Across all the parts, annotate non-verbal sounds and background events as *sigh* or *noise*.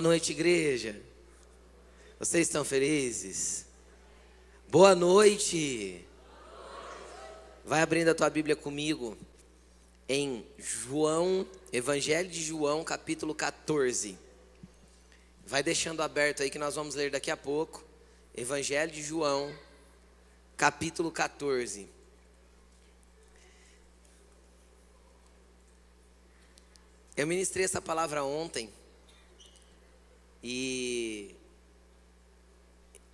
Boa noite, igreja. Vocês estão felizes? Boa noite. Vai abrindo a tua Bíblia comigo em João, Evangelho de João, capítulo 14. Vai deixando aberto aí que nós vamos ler daqui a pouco. Evangelho de João, capítulo 14. Eu ministrei essa palavra ontem e,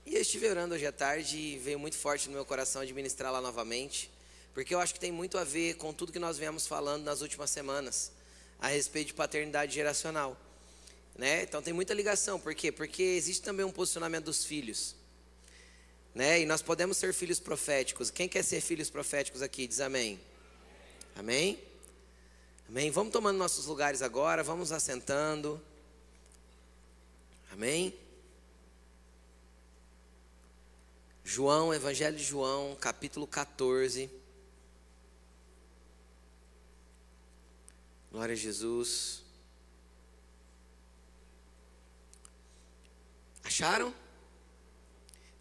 e eu estive orando hoje à tarde e veio muito forte no meu coração administrar lá novamente, porque eu acho que tem muito a ver com tudo que nós viemos falando nas últimas semanas a respeito de paternidade geracional. Né? Então tem muita ligação, por quê? Porque existe também um posicionamento dos filhos. Né? E nós podemos ser filhos proféticos. Quem quer ser filhos proféticos aqui? Diz amém. Amém? Amém? Vamos tomando nossos lugares agora, vamos assentando. Amém? João, Evangelho de João, capítulo 14. Glória a Jesus. Acharam?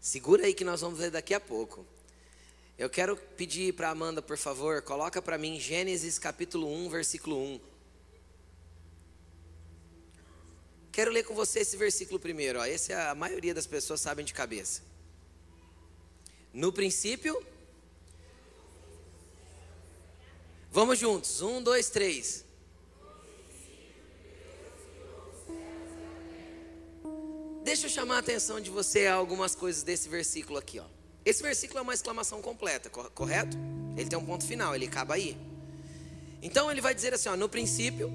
Segura aí que nós vamos ler daqui a pouco. Eu quero pedir para Amanda, por favor, coloca para mim Gênesis capítulo 1, versículo 1. Quero ler com você esse versículo primeiro. Ó. Esse a maioria das pessoas sabem de cabeça. No princípio. Vamos juntos. Um, dois, três. Deixa eu chamar a atenção de você a algumas coisas desse versículo aqui, ó. Esse versículo é uma exclamação completa, correto? Ele tem um ponto final, ele acaba aí. Então ele vai dizer assim, ó, no princípio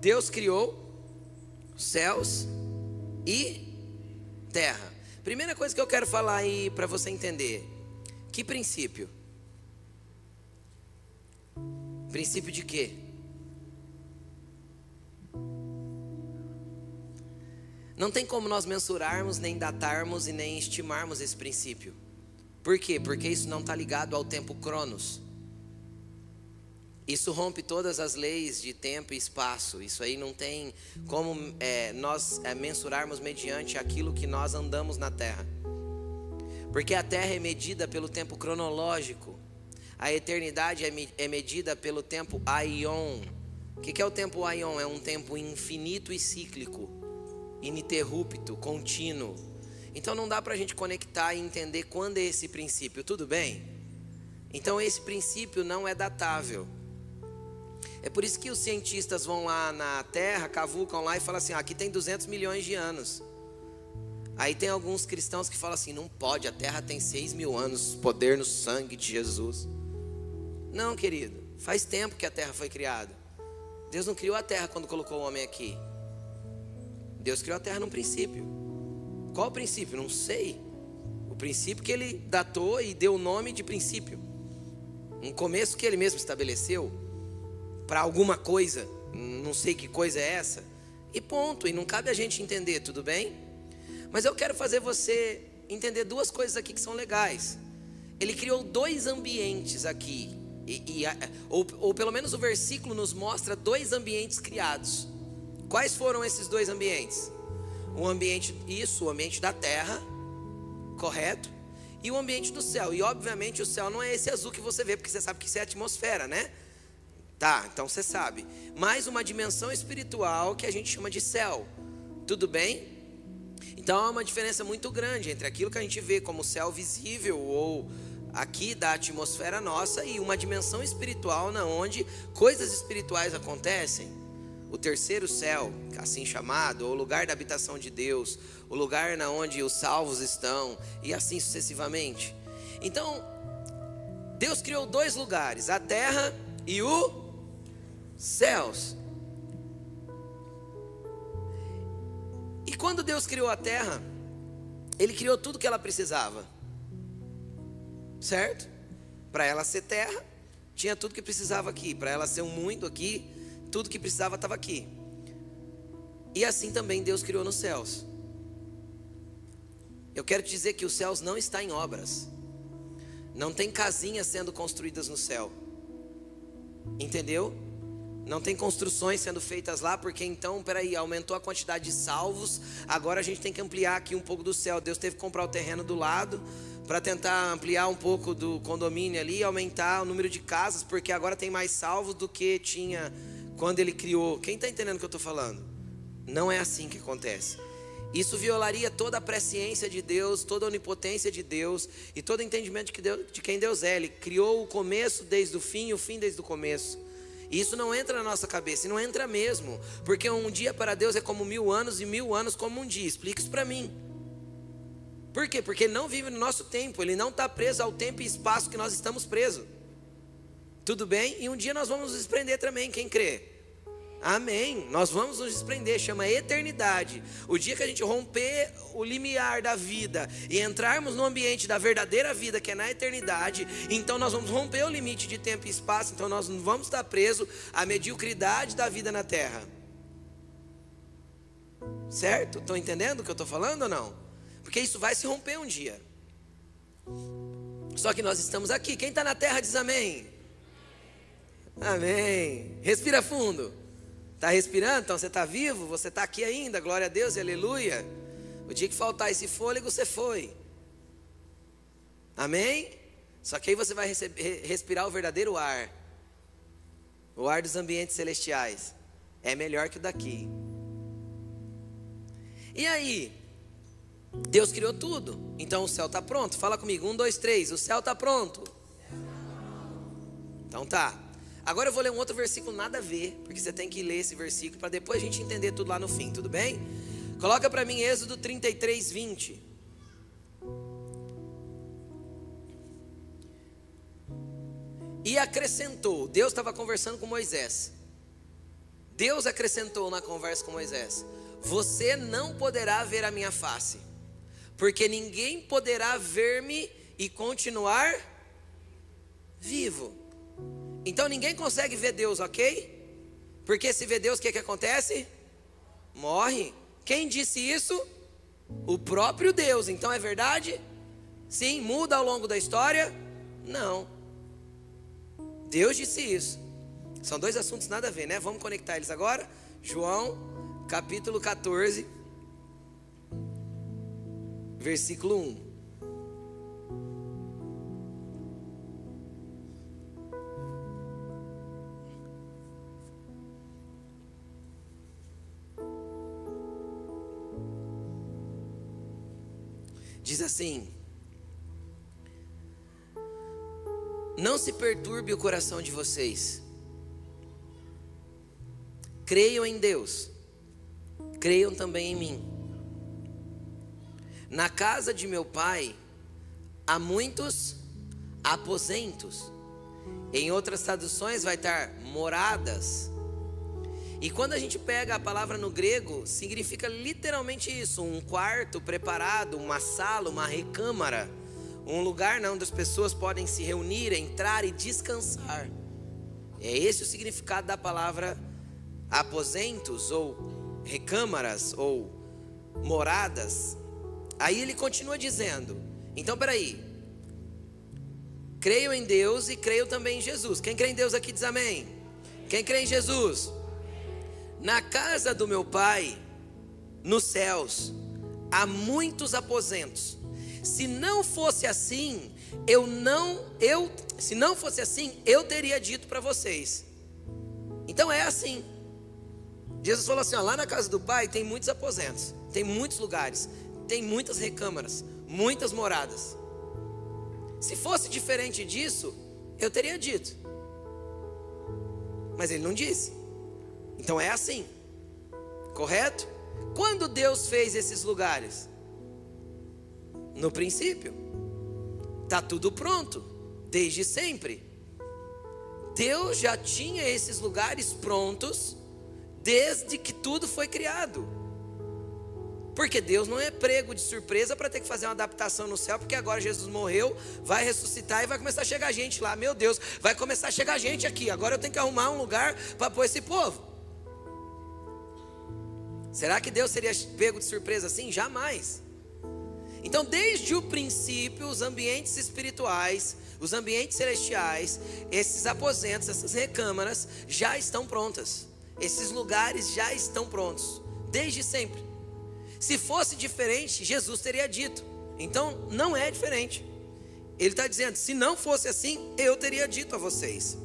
Deus criou céus e terra. Primeira coisa que eu quero falar aí para você entender: que princípio? Princípio de quê? Não tem como nós mensurarmos, nem datarmos e nem estimarmos esse princípio. Por quê? Porque isso não está ligado ao tempo cronos. Isso rompe todas as leis de tempo e espaço. Isso aí não tem como é, nós é, mensurarmos mediante aquilo que nós andamos na Terra. Porque a Terra é medida pelo tempo cronológico. A eternidade é, é medida pelo tempo aion. O que, que é o tempo aion? É um tempo infinito e cíclico, ininterrupto, contínuo. Então não dá para a gente conectar e entender quando é esse princípio, tudo bem? Então esse princípio não é datável. É por isso que os cientistas vão lá na Terra, cavucam lá e falam assim: ah, aqui tem 200 milhões de anos. Aí tem alguns cristãos que falam assim: não pode, a Terra tem 6 mil anos, poder no sangue de Jesus. Não, querido, faz tempo que a Terra foi criada. Deus não criou a Terra quando colocou o homem aqui. Deus criou a Terra num princípio. Qual o princípio? Não sei. O princípio que ele datou e deu o nome de princípio. Um começo que ele mesmo estabeleceu para alguma coisa, não sei que coisa é essa, e ponto, e não cabe a gente entender, tudo bem? Mas eu quero fazer você entender duas coisas aqui que são legais. Ele criou dois ambientes aqui, e, e, ou, ou pelo menos o versículo nos mostra dois ambientes criados. Quais foram esses dois ambientes? O ambiente, isso, o ambiente da terra, correto? E o ambiente do céu. E obviamente o céu não é esse azul que você vê, porque você sabe que isso é atmosfera, né? Tá, então você sabe. Mais uma dimensão espiritual que a gente chama de céu. Tudo bem? Então há uma diferença muito grande entre aquilo que a gente vê como céu visível ou aqui da atmosfera nossa e uma dimensão espiritual na onde coisas espirituais acontecem. O terceiro céu, assim chamado, o lugar da habitação de Deus, o lugar na onde os salvos estão e assim sucessivamente. Então, Deus criou dois lugares, a terra e o céus. E quando Deus criou a terra, Ele criou tudo que ela precisava, certo? Para ela ser terra, tinha tudo que precisava aqui. Para ela ser um mundo aqui, tudo que precisava estava aqui. E assim também Deus criou nos céus. Eu quero te dizer que os céus não está em obras. Não tem casinhas sendo construídas no céu. Entendeu? Não tem construções sendo feitas lá, porque então, peraí, aumentou a quantidade de salvos. Agora a gente tem que ampliar aqui um pouco do céu. Deus teve que comprar o terreno do lado para tentar ampliar um pouco do condomínio ali, aumentar o número de casas, porque agora tem mais salvos do que tinha quando ele criou. Quem está entendendo o que eu estou falando? Não é assim que acontece. Isso violaria toda a presciência de Deus, toda a onipotência de Deus e todo o entendimento de, Deus, de quem Deus é. Ele criou o começo desde o fim e o fim desde o começo. Isso não entra na nossa cabeça, e não entra mesmo, porque um dia para Deus é como mil anos e mil anos como um dia. Explica isso para mim. Por quê? Porque ele não vive no nosso tempo, ele não está preso ao tempo e espaço que nós estamos presos. Tudo bem? E um dia nós vamos nos desprender também, quem crê? Amém. Nós vamos nos desprender, chama eternidade. O dia que a gente romper o limiar da vida e entrarmos no ambiente da verdadeira vida, que é na eternidade, então nós vamos romper o limite de tempo e espaço, então nós não vamos estar presos à mediocridade da vida na terra. Certo? Estão entendendo o que eu estou falando ou não? Porque isso vai se romper um dia. Só que nós estamos aqui. Quem está na terra diz amém. Amém. Respira fundo. Está respirando? Então você está vivo? Você está aqui ainda? Glória a Deus e aleluia. O dia que faltar esse fôlego, você foi. Amém? Só que aí você vai receber, respirar o verdadeiro ar. O ar dos ambientes celestiais. É melhor que o daqui. E aí? Deus criou tudo. Então o céu está pronto. Fala comigo. Um, dois, três. O céu está pronto. Então tá. Agora eu vou ler um outro versículo nada a ver, porque você tem que ler esse versículo para depois a gente entender tudo lá no fim, tudo bem? Coloca para mim Êxodo 33, 20. E acrescentou, Deus estava conversando com Moisés. Deus acrescentou na conversa com Moisés: Você não poderá ver a minha face, porque ninguém poderá ver-me e continuar vivo. Então ninguém consegue ver Deus, ok? Porque se vê Deus, o que, que acontece? Morre. Quem disse isso? O próprio Deus. Então é verdade? Sim, muda ao longo da história? Não. Deus disse isso. São dois assuntos nada a ver, né? Vamos conectar eles agora. João, capítulo 14, versículo 1. Diz assim: Não se perturbe o coração de vocês. Creiam em Deus. Creiam também em mim. Na casa de meu pai há muitos aposentos. Em outras traduções vai estar moradas. E quando a gente pega a palavra no grego, significa literalmente isso: um quarto preparado, uma sala, uma recâmara, um lugar onde as pessoas podem se reunir, entrar e descansar. É esse o significado da palavra aposentos ou recâmaras ou moradas. Aí ele continua dizendo: então peraí, creio em Deus e creio também em Jesus. Quem crê em Deus aqui diz amém. Quem crê em Jesus? Na casa do meu pai, nos céus, há muitos aposentos. Se não fosse assim, eu não, eu, se não fosse assim, eu teria dito para vocês. Então é assim. Jesus falou assim: ó, lá na casa do pai tem muitos aposentos, tem muitos lugares, tem muitas recâmaras, muitas moradas. Se fosse diferente disso, eu teria dito. Mas ele não disse. Então é assim, correto? Quando Deus fez esses lugares? No princípio, está tudo pronto, desde sempre. Deus já tinha esses lugares prontos desde que tudo foi criado. Porque Deus não é prego de surpresa para ter que fazer uma adaptação no céu, porque agora Jesus morreu, vai ressuscitar e vai começar a chegar gente lá. Meu Deus, vai começar a chegar gente aqui. Agora eu tenho que arrumar um lugar para pôr esse povo. Será que Deus seria pego de surpresa assim? Jamais. Então, desde o princípio, os ambientes espirituais Os ambientes celestiais, esses aposentos, essas recâmaras já estão prontas. Esses lugares já estão prontos, desde sempre. Se fosse diferente, Jesus teria dito. Então, não é diferente. Ele está dizendo: se não fosse assim, eu teria dito a vocês.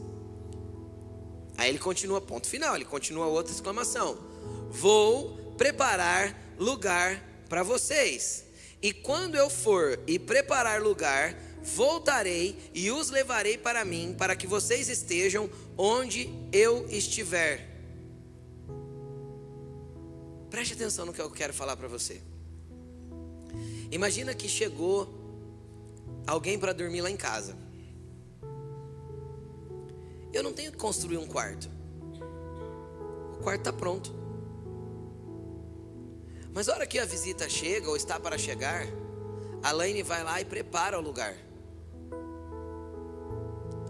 Aí ele continua, ponto final, ele continua outra exclamação: Vou preparar lugar para vocês. E quando eu for e preparar lugar, voltarei e os levarei para mim, para que vocês estejam onde eu estiver. Preste atenção no que eu quero falar para você. Imagina que chegou alguém para dormir lá em casa. Eu não tenho que construir um quarto. O quarto está pronto. Mas a hora que a visita chega ou está para chegar, a Laine vai lá e prepara o lugar.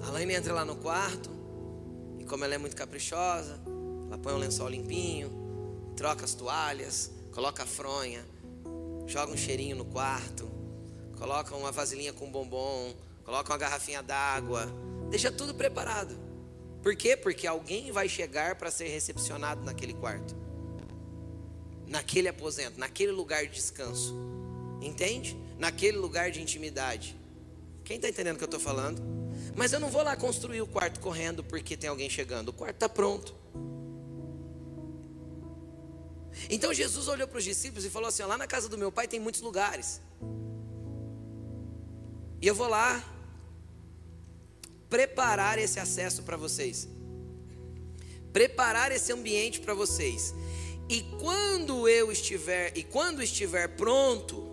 A Laine entra lá no quarto, e como ela é muito caprichosa, ela põe o lençol limpinho, troca as toalhas, coloca a fronha, joga um cheirinho no quarto, coloca uma vasilhinha com bombom, coloca uma garrafinha d'água, deixa tudo preparado. Por quê? Porque alguém vai chegar para ser recepcionado naquele quarto, naquele aposento, naquele lugar de descanso. Entende? Naquele lugar de intimidade. Quem está entendendo o que eu estou falando? Mas eu não vou lá construir o quarto correndo porque tem alguém chegando. O quarto está pronto. Então Jesus olhou para os discípulos e falou assim: lá na casa do meu pai tem muitos lugares. E eu vou lá preparar esse acesso para vocês. Preparar esse ambiente para vocês. E quando eu estiver, e quando estiver pronto,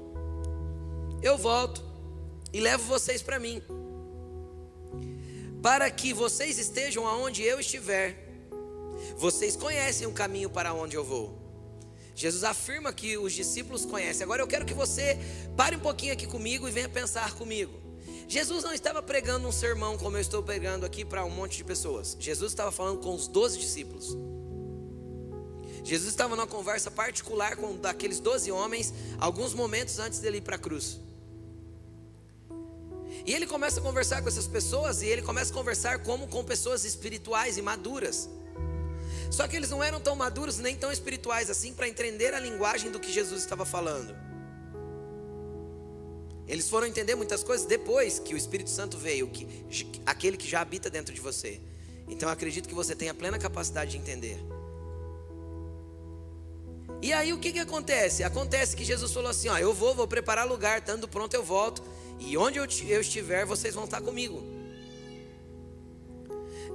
eu volto e levo vocês para mim. Para que vocês estejam aonde eu estiver. Vocês conhecem o caminho para onde eu vou. Jesus afirma que os discípulos conhecem. Agora eu quero que você pare um pouquinho aqui comigo e venha pensar comigo. Jesus não estava pregando um sermão como eu estou pregando aqui para um monte de pessoas. Jesus estava falando com os doze discípulos. Jesus estava numa conversa particular com daqueles doze homens, alguns momentos antes dele ir para a cruz. E ele começa a conversar com essas pessoas, e ele começa a conversar como com pessoas espirituais e maduras. Só que eles não eram tão maduros nem tão espirituais assim para entender a linguagem do que Jesus estava falando. Eles foram entender muitas coisas depois que o Espírito Santo veio, que, aquele que já habita dentro de você. Então acredito que você tem a plena capacidade de entender. E aí o que, que acontece? Acontece que Jesus falou assim: ó, eu vou, vou preparar lugar, estando pronto eu volto, e onde eu, eu estiver, vocês vão estar comigo.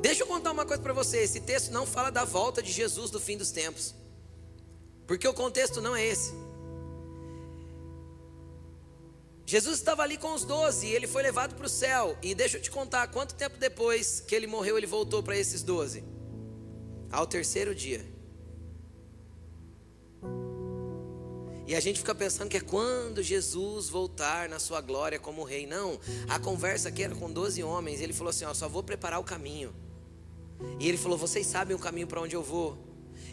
Deixa eu contar uma coisa para você: esse texto não fala da volta de Jesus do fim dos tempos, porque o contexto não é esse. Jesus estava ali com os doze ele foi levado para o céu. E deixa eu te contar, quanto tempo depois que ele morreu, ele voltou para esses doze? Ao terceiro dia. E a gente fica pensando que é quando Jesus voltar na sua glória como rei. Não, a conversa aqui era com doze homens. Ele falou assim: Ó, só vou preparar o caminho. E ele falou: Vocês sabem o caminho para onde eu vou.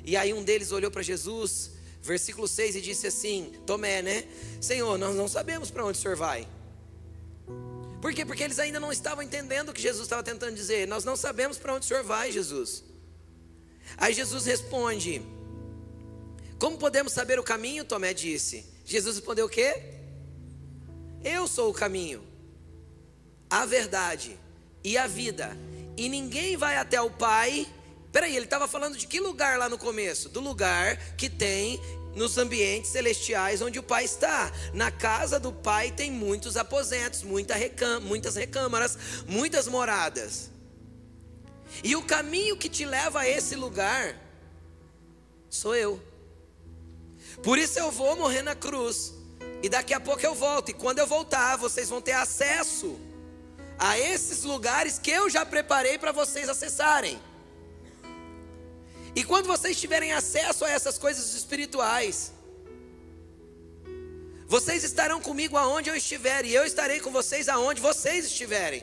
E aí um deles olhou para Jesus, versículo 6, e disse assim: Tomé, né? Senhor, nós não sabemos para onde o senhor vai. Por quê? Porque eles ainda não estavam entendendo o que Jesus estava tentando dizer. Nós não sabemos para onde o senhor vai, Jesus. Aí Jesus responde: Como podemos saber o caminho? Tomé disse. Jesus respondeu o quê? Eu sou o caminho, a verdade e a vida e ninguém vai até o Pai. Peraí, ele estava falando de que lugar lá no começo? Do lugar que tem nos ambientes celestiais onde o Pai está. Na casa do Pai tem muitos aposentos, muita recam muitas recâmaras, muitas moradas. E o caminho que te leva a esse lugar sou eu. Por isso eu vou morrer na cruz. E daqui a pouco eu volto. E quando eu voltar, vocês vão ter acesso a esses lugares que eu já preparei para vocês acessarem. E quando vocês tiverem acesso a essas coisas espirituais, vocês estarão comigo aonde eu estiver, e eu estarei com vocês aonde vocês estiverem.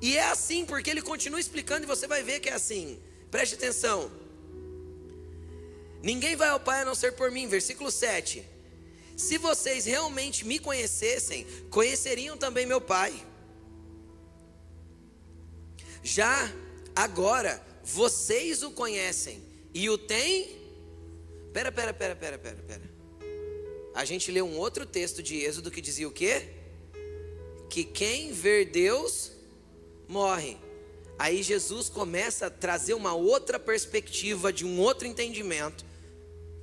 E é assim, porque ele continua explicando e você vai ver que é assim. Preste atenção. Ninguém vai ao Pai a não ser por mim, versículo 7. Se vocês realmente me conhecessem, conheceriam também meu Pai. Já agora vocês o conhecem e o têm. Pera, pera, pera, pera, pera, pera. A gente leu um outro texto de Êxodo que dizia o quê? Que quem ver Deus morre. Aí Jesus começa a trazer uma outra perspectiva, de um outro entendimento,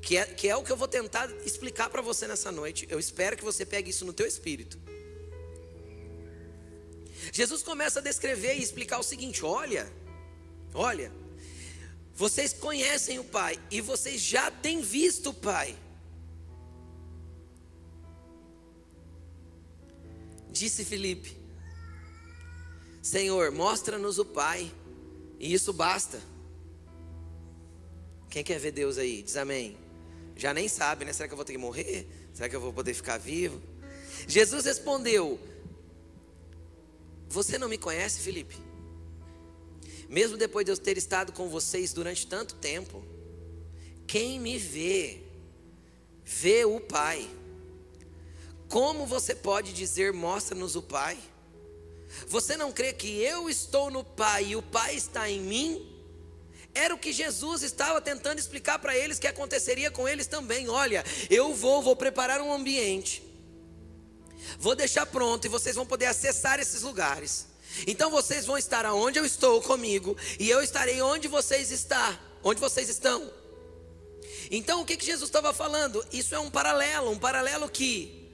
que é, que é o que eu vou tentar explicar para você nessa noite. Eu espero que você pegue isso no teu espírito. Jesus começa a descrever e explicar o seguinte: olha, olha, vocês conhecem o Pai e vocês já têm visto o Pai. Disse Filipe: Senhor, mostra-nos o Pai, e isso basta. Quem quer ver Deus aí? Diz amém. Já nem sabe, né? Será que eu vou ter que morrer? Será que eu vou poder ficar vivo? Jesus respondeu: Você não me conhece, Felipe? Mesmo depois de eu ter estado com vocês durante tanto tempo, quem me vê, vê o Pai. Como você pode dizer, mostra-nos o Pai? Você não crê que eu estou no Pai e o Pai está em mim? Era o que Jesus estava tentando explicar para eles que aconteceria com eles também. Olha, eu vou, vou preparar um ambiente, vou deixar pronto e vocês vão poder acessar esses lugares. Então vocês vão estar aonde eu estou comigo e eu estarei onde vocês estão, onde vocês estão. Então o que, que Jesus estava falando? Isso é um paralelo, um paralelo que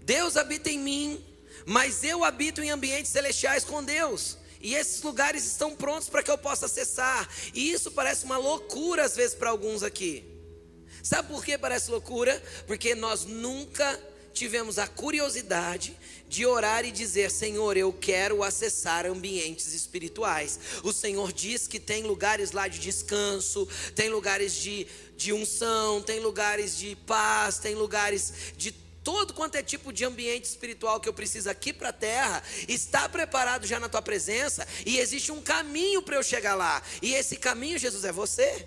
Deus habita em mim, mas eu habito em ambientes celestiais com Deus. E esses lugares estão prontos para que eu possa acessar. E isso parece uma loucura às vezes para alguns aqui. Sabe por que parece loucura? Porque nós nunca tivemos a curiosidade de orar e dizer: Senhor, eu quero acessar ambientes espirituais. O Senhor diz que tem lugares lá de descanso, tem lugares de, de unção, tem lugares de paz, tem lugares de todo quanto é tipo de ambiente espiritual que eu preciso aqui para a terra, está preparado já na tua presença, e existe um caminho para eu chegar lá, e esse caminho, Jesus, é você.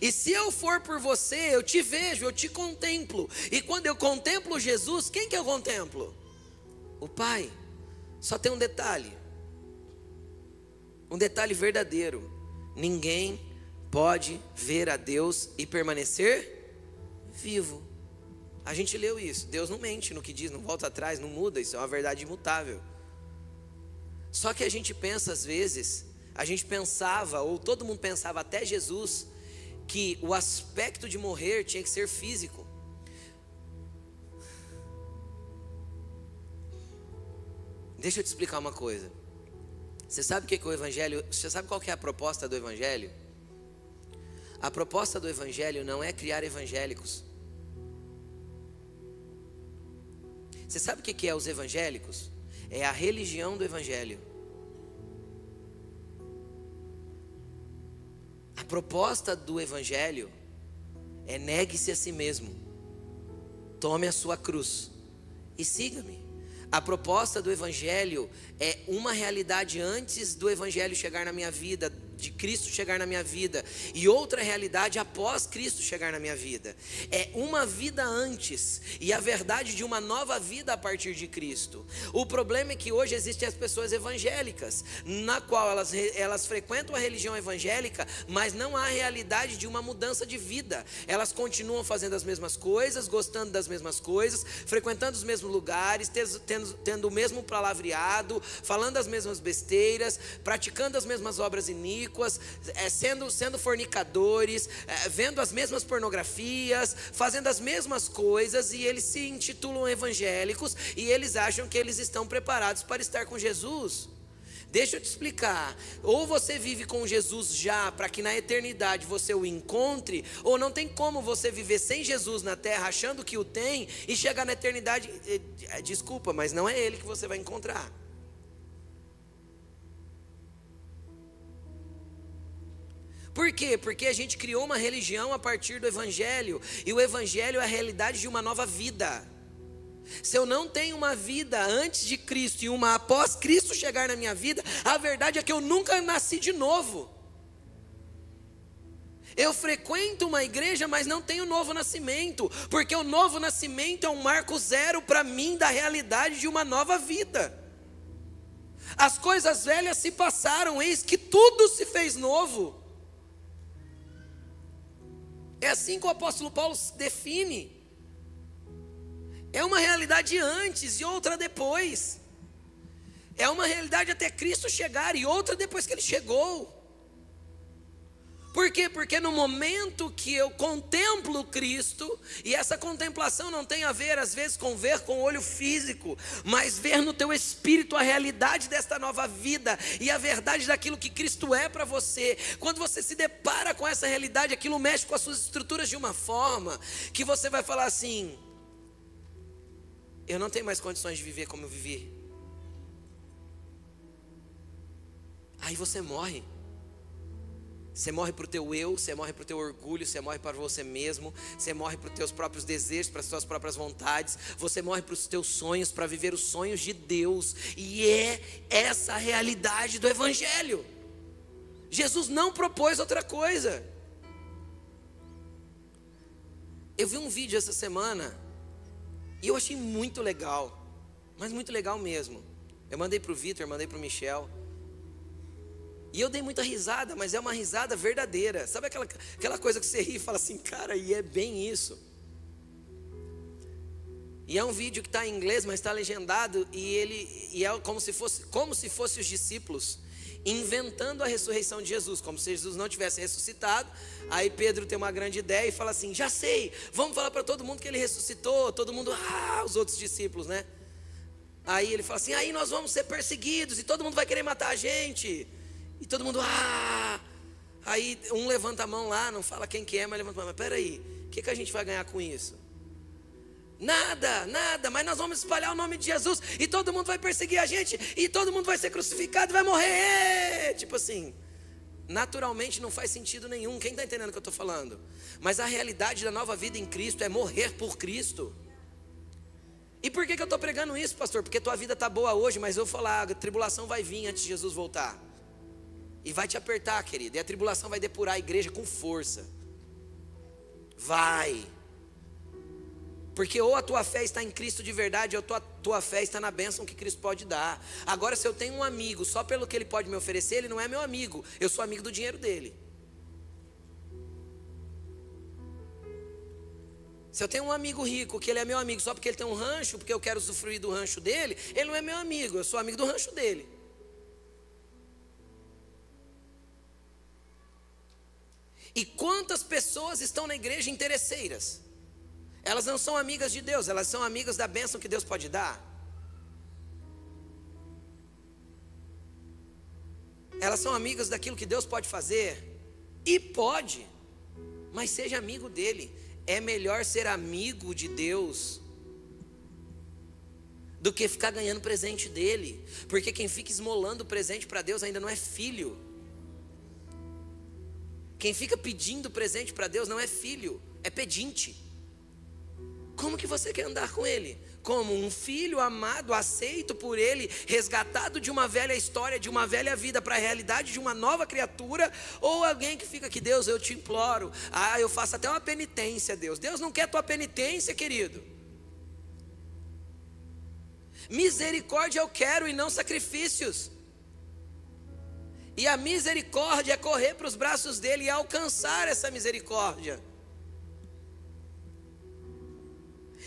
E se eu for por você, eu te vejo, eu te contemplo. E quando eu contemplo Jesus, quem que eu contemplo? O Pai. Só tem um detalhe. Um detalhe verdadeiro. Ninguém pode ver a Deus e permanecer vivo. A gente leu isso. Deus não mente no que diz, não volta atrás, não muda. Isso é uma verdade imutável. Só que a gente pensa às vezes, a gente pensava, ou todo mundo pensava até Jesus, que o aspecto de morrer tinha que ser físico. Deixa eu te explicar uma coisa. Você sabe o que é o evangelho? Você sabe qual é a proposta do evangelho? A proposta do Evangelho não é criar evangélicos. Você sabe o que é os evangélicos? É a religião do Evangelho. A proposta do Evangelho é negue-se a si mesmo, tome a sua cruz e siga-me. A proposta do Evangelho é uma realidade antes do Evangelho chegar na minha vida, de Cristo chegar na minha vida e outra realidade após Cristo chegar na minha vida. É uma vida antes e a verdade de uma nova vida a partir de Cristo. O problema é que hoje existem as pessoas evangélicas, na qual elas, elas frequentam a religião evangélica, mas não há realidade de uma mudança de vida. Elas continuam fazendo as mesmas coisas, gostando das mesmas coisas, frequentando os mesmos lugares, tendo, tendo o mesmo palavreado, falando as mesmas besteiras, praticando as mesmas obras iníquas é, sendo, sendo fornicadores, é, vendo as mesmas pornografias, fazendo as mesmas coisas, e eles se intitulam evangélicos e eles acham que eles estão preparados para estar com Jesus. Deixa eu te explicar. Ou você vive com Jesus já, para que na eternidade você o encontre, ou não tem como você viver sem Jesus na terra, achando que o tem, e chegar na eternidade. Desculpa, mas não é ele que você vai encontrar. Por quê? Porque a gente criou uma religião a partir do Evangelho, e o Evangelho é a realidade de uma nova vida. Se eu não tenho uma vida antes de Cristo e uma após Cristo chegar na minha vida, a verdade é que eu nunca nasci de novo. Eu frequento uma igreja, mas não tenho novo nascimento, porque o novo nascimento é um marco zero para mim da realidade de uma nova vida. As coisas velhas se passaram, eis que tudo se fez novo. É assim que o apóstolo Paulo define. É uma realidade antes e outra depois. É uma realidade até Cristo chegar e outra depois que ele chegou. Por quê? Porque no momento que eu contemplo Cristo, e essa contemplação não tem a ver às vezes com ver com o olho físico, mas ver no teu espírito a realidade desta nova vida e a verdade daquilo que Cristo é para você. Quando você se depara com essa realidade, aquilo mexe com as suas estruturas de uma forma que você vai falar assim: eu não tenho mais condições de viver como eu vivi. Aí você morre. Você morre para o teu eu, você morre para o teu orgulho, você morre para você mesmo, você morre para os teus próprios desejos, para as suas próprias vontades, você morre para os teus sonhos, para viver os sonhos de Deus, e é essa a realidade do Evangelho. Jesus não propôs outra coisa. Eu vi um vídeo essa semana e eu achei muito legal, mas muito legal mesmo. Eu mandei para o Vitor, mandei para o Michel. E eu dei muita risada, mas é uma risada verdadeira. Sabe aquela, aquela coisa que você ri e fala assim, cara, e é bem isso. E é um vídeo que está em inglês, mas está legendado, e ele e é como se fosse como se fosse os discípulos inventando a ressurreição de Jesus, como se Jesus não tivesse ressuscitado. Aí Pedro tem uma grande ideia e fala assim: já sei, vamos falar para todo mundo que ele ressuscitou. Todo mundo, ah, os outros discípulos, né? Aí ele fala assim: aí nós vamos ser perseguidos e todo mundo vai querer matar a gente. E todo mundo, ah! Aí um levanta a mão lá, não fala quem que é, mas levanta a mão. Mas peraí, o que, que a gente vai ganhar com isso? Nada, nada, mas nós vamos espalhar o nome de Jesus e todo mundo vai perseguir a gente e todo mundo vai ser crucificado e vai morrer. Tipo assim, naturalmente não faz sentido nenhum. Quem está entendendo o que eu estou falando? Mas a realidade da nova vida em Cristo é morrer por Cristo. E por que, que eu estou pregando isso, pastor? Porque tua vida está boa hoje, mas eu vou falar, a tribulação vai vir antes de Jesus voltar. E vai te apertar, querido. E a tribulação vai depurar a igreja com força. Vai. Porque ou a tua fé está em Cristo de verdade, ou a tua, tua fé está na bênção que Cristo pode dar. Agora, se eu tenho um amigo só pelo que ele pode me oferecer, ele não é meu amigo. Eu sou amigo do dinheiro dele. Se eu tenho um amigo rico, que ele é meu amigo só porque ele tem um rancho, porque eu quero usufruir do rancho dele, ele não é meu amigo, eu sou amigo do rancho dele. E quantas pessoas estão na igreja interesseiras? Elas não são amigas de Deus, elas são amigas da bênção que Deus pode dar. Elas são amigas daquilo que Deus pode fazer. E pode, mas seja amigo dele. É melhor ser amigo de Deus do que ficar ganhando presente dele. Porque quem fica esmolando presente para Deus ainda não é filho. Quem fica pedindo presente para Deus não é filho, é pedinte. Como que você quer andar com Ele? Como um filho amado, aceito por Ele, resgatado de uma velha história, de uma velha vida para a realidade de uma nova criatura, ou alguém que fica aqui, Deus, eu te imploro, ah, eu faço até uma penitência, Deus. Deus não quer tua penitência, querido. Misericórdia eu quero e não sacrifícios. E a misericórdia é correr para os braços dele e alcançar essa misericórdia.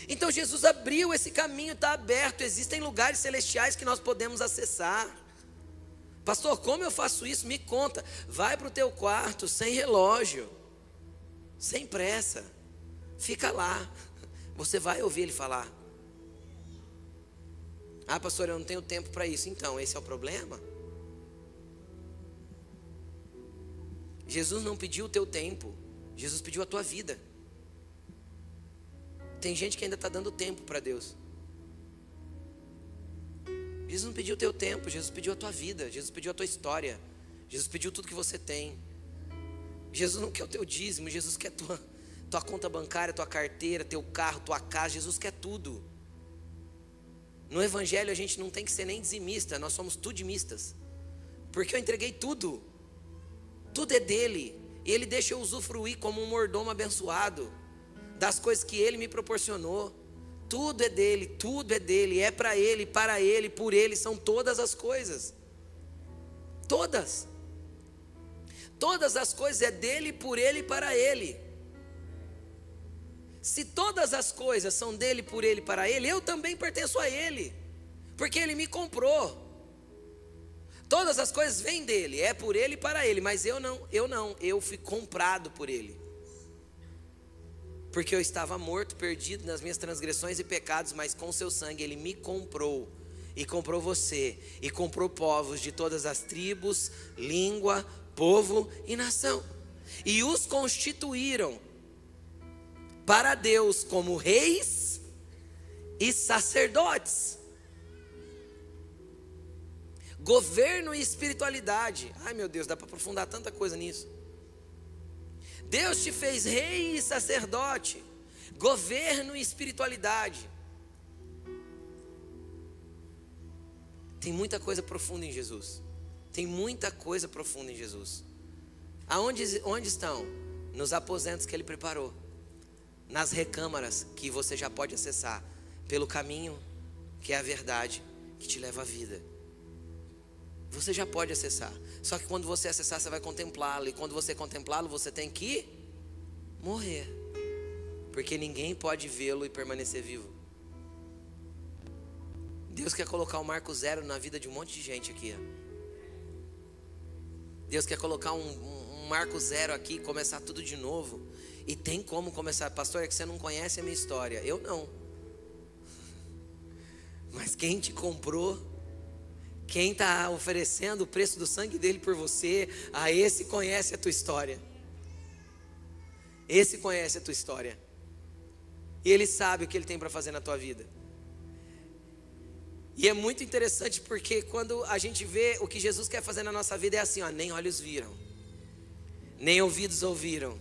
Então Jesus abriu esse caminho, está aberto. Existem lugares celestiais que nós podemos acessar. Pastor, como eu faço isso? Me conta. Vai para o teu quarto sem relógio, sem pressa. Fica lá. Você vai ouvir ele falar. Ah, pastor, eu não tenho tempo para isso. Então, esse é o problema. Jesus não pediu o teu tempo, Jesus pediu a tua vida. Tem gente que ainda está dando tempo para Deus. Jesus não pediu o teu tempo, Jesus pediu a tua vida, Jesus pediu a tua história, Jesus pediu tudo que você tem. Jesus não quer o teu dízimo, Jesus quer tua, tua conta bancária, tua carteira, teu carro, tua casa, Jesus quer tudo. No Evangelho a gente não tem que ser nem dizimista, nós somos tudimistas, porque eu entreguei tudo tudo é dele. Ele deixa eu usufruir como um mordomo abençoado das coisas que ele me proporcionou. Tudo é dele, tudo é dele, é para ele, para ele, por ele, são todas as coisas. Todas. Todas as coisas é dele, por ele e para ele. Se todas as coisas são dele, por ele e para ele, eu também pertenço a ele, porque ele me comprou. Todas as coisas vêm dele, é por ele e para ele, mas eu não, eu não, eu fui comprado por ele. Porque eu estava morto, perdido nas minhas transgressões e pecados, mas com seu sangue ele me comprou e comprou você, e comprou povos de todas as tribos, língua, povo e nação, e os constituíram para Deus como reis e sacerdotes. Governo e espiritualidade. Ai meu Deus, dá para aprofundar tanta coisa nisso. Deus te fez rei e sacerdote, governo e espiritualidade. Tem muita coisa profunda em Jesus. Tem muita coisa profunda em Jesus. Aonde onde estão? Nos aposentos que ele preparou. Nas recâmaras que você já pode acessar pelo caminho que é a verdade que te leva à vida. Você já pode acessar. Só que quando você acessar, você vai contemplá-lo. E quando você contemplá-lo, você tem que morrer. Porque ninguém pode vê-lo e permanecer vivo. Deus quer colocar o um marco zero na vida de um monte de gente aqui. Deus quer colocar um, um, um marco zero aqui, começar tudo de novo. E tem como começar, pastor, é que você não conhece a minha história. Eu não. Mas quem te comprou, quem está oferecendo o preço do sangue dele por você, a esse conhece a tua história. Esse conhece a tua história. E ele sabe o que ele tem para fazer na tua vida. E é muito interessante porque quando a gente vê o que Jesus quer fazer na nossa vida é assim, ó, nem olhos viram, nem ouvidos ouviram,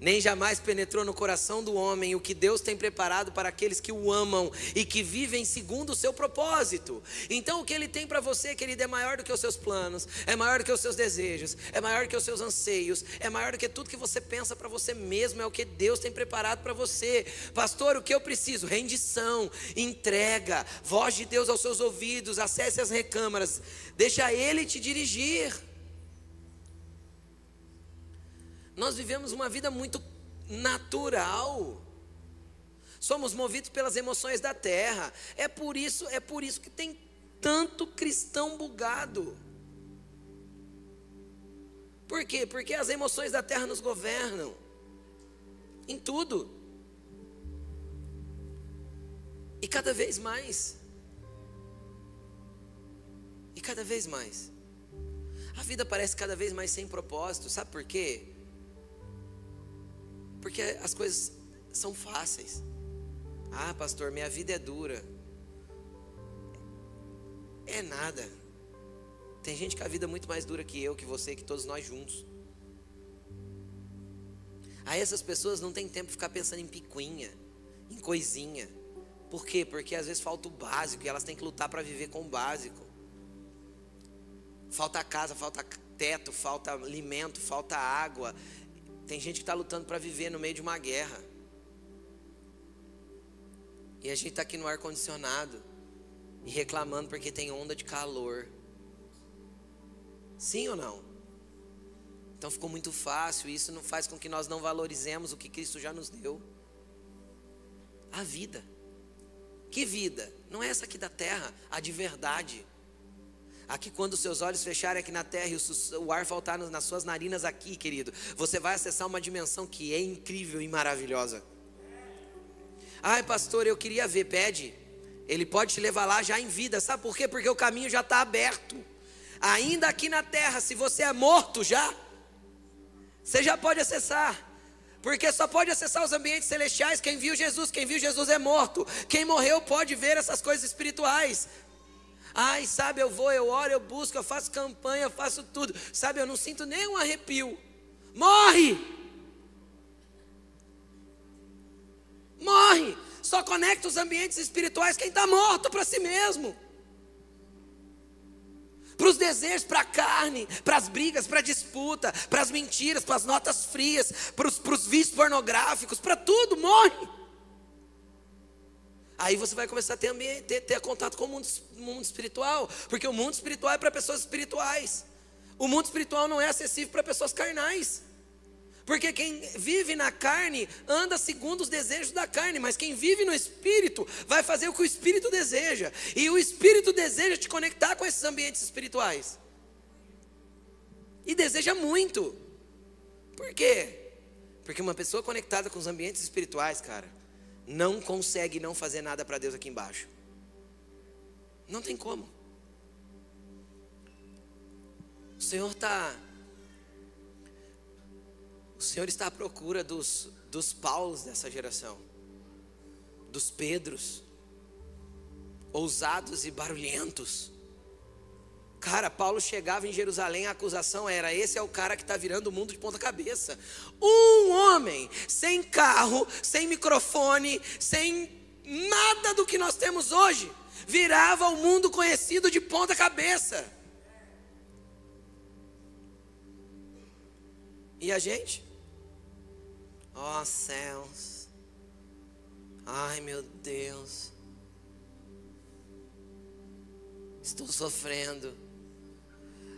nem jamais penetrou no coração do homem o que Deus tem preparado para aqueles que o amam e que vivem segundo o seu propósito. Então, o que Ele tem para você, querido, é maior do que os seus planos, é maior do que os seus desejos, é maior do que os seus anseios, é maior do que tudo que você pensa para você mesmo, é o que Deus tem preparado para você. Pastor, o que eu preciso? Rendição, entrega, voz de Deus aos seus ouvidos, acesse as recâmaras, deixa Ele te dirigir. Nós vivemos uma vida muito natural. Somos movidos pelas emoções da terra. É por isso, é por isso que tem tanto cristão bugado. Por quê? Porque as emoções da terra nos governam em tudo. E cada vez mais. E cada vez mais. A vida parece cada vez mais sem propósito. Sabe por quê? Porque as coisas são fáceis. Ah, pastor, minha vida é dura. É nada. Tem gente com a vida é muito mais dura que eu, que você, que todos nós juntos. Aí essas pessoas não têm tempo de ficar pensando em picuinha, em coisinha. Por quê? Porque às vezes falta o básico e elas têm que lutar para viver com o básico. Falta casa, falta teto, falta alimento, falta água, tem gente que está lutando para viver no meio de uma guerra. E a gente está aqui no ar-condicionado e reclamando porque tem onda de calor. Sim ou não? Então ficou muito fácil, e isso não faz com que nós não valorizemos o que Cristo já nos deu. A vida. Que vida? Não é essa aqui da terra, a de verdade. Aqui, quando seus olhos fecharem aqui na terra e o ar faltar nas suas narinas aqui, querido, você vai acessar uma dimensão que é incrível e maravilhosa. Ai, pastor, eu queria ver, pede. Ele pode te levar lá já em vida, sabe por quê? Porque o caminho já está aberto. Ainda aqui na terra, se você é morto já, você já pode acessar. Porque só pode acessar os ambientes celestiais quem viu Jesus. Quem viu Jesus é morto. Quem morreu pode ver essas coisas espirituais. Ai, sabe, eu vou, eu oro, eu busco, eu faço campanha, eu faço tudo. Sabe, eu não sinto nenhum arrepio. Morre! Morre! Só conecta os ambientes espirituais quem está morto para si mesmo. Para os desejos, para a carne, para as brigas, para a disputa, para as mentiras, para as notas frias, para os vícios pornográficos, para tudo, morre. Aí você vai começar a ter, ter, ter contato com o mundo, mundo espiritual, porque o mundo espiritual é para pessoas espirituais. O mundo espiritual não é acessível para pessoas carnais. Porque quem vive na carne anda segundo os desejos da carne, mas quem vive no espírito vai fazer o que o espírito deseja. E o espírito deseja te conectar com esses ambientes espirituais. E deseja muito. Por quê? Porque uma pessoa conectada com os ambientes espirituais, cara, não consegue não fazer nada para Deus aqui embaixo. Não tem como. O Senhor está o Senhor está à procura dos, dos Paulos dessa geração, dos Pedros, ousados e barulhentos. Cara, Paulo chegava em Jerusalém, a acusação era: esse é o cara que está virando o mundo de ponta cabeça. Um homem sem carro, sem microfone, sem nada do que nós temos hoje, virava o mundo conhecido de ponta cabeça. E a gente? Ó oh, céus. Ai meu Deus. Estou sofrendo.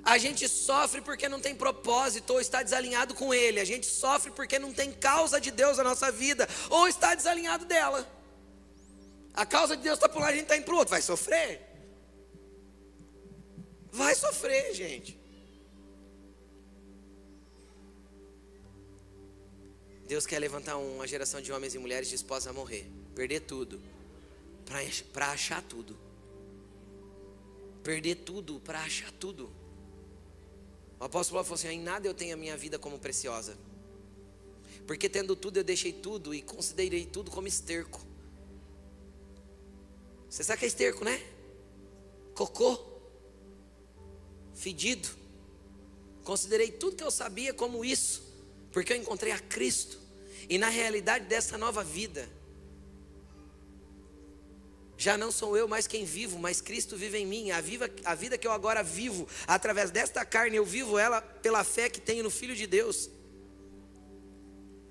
A gente sofre porque não tem propósito ou está desalinhado com Ele. A gente sofre porque não tem causa de Deus na nossa vida ou está desalinhado dela. A causa de Deus está para um lado, a gente está indo para o outro. Vai sofrer? Vai sofrer, gente. Deus quer levantar uma geração de homens e mulheres dispostos a morrer, perder tudo, para achar tudo. Perder tudo para achar tudo. O apóstolo Paulo falou assim: em nada eu tenho a minha vida como preciosa. Porque tendo tudo, eu deixei tudo e considerei tudo como esterco. Você sabe que é esterco, né? Cocô. Fedido. Considerei tudo que eu sabia como isso. Porque eu encontrei a Cristo. E na realidade dessa nova vida, já não sou eu mais quem vivo, mas Cristo vive em mim. A, viva, a vida que eu agora vivo, através desta carne, eu vivo ela pela fé que tenho no Filho de Deus.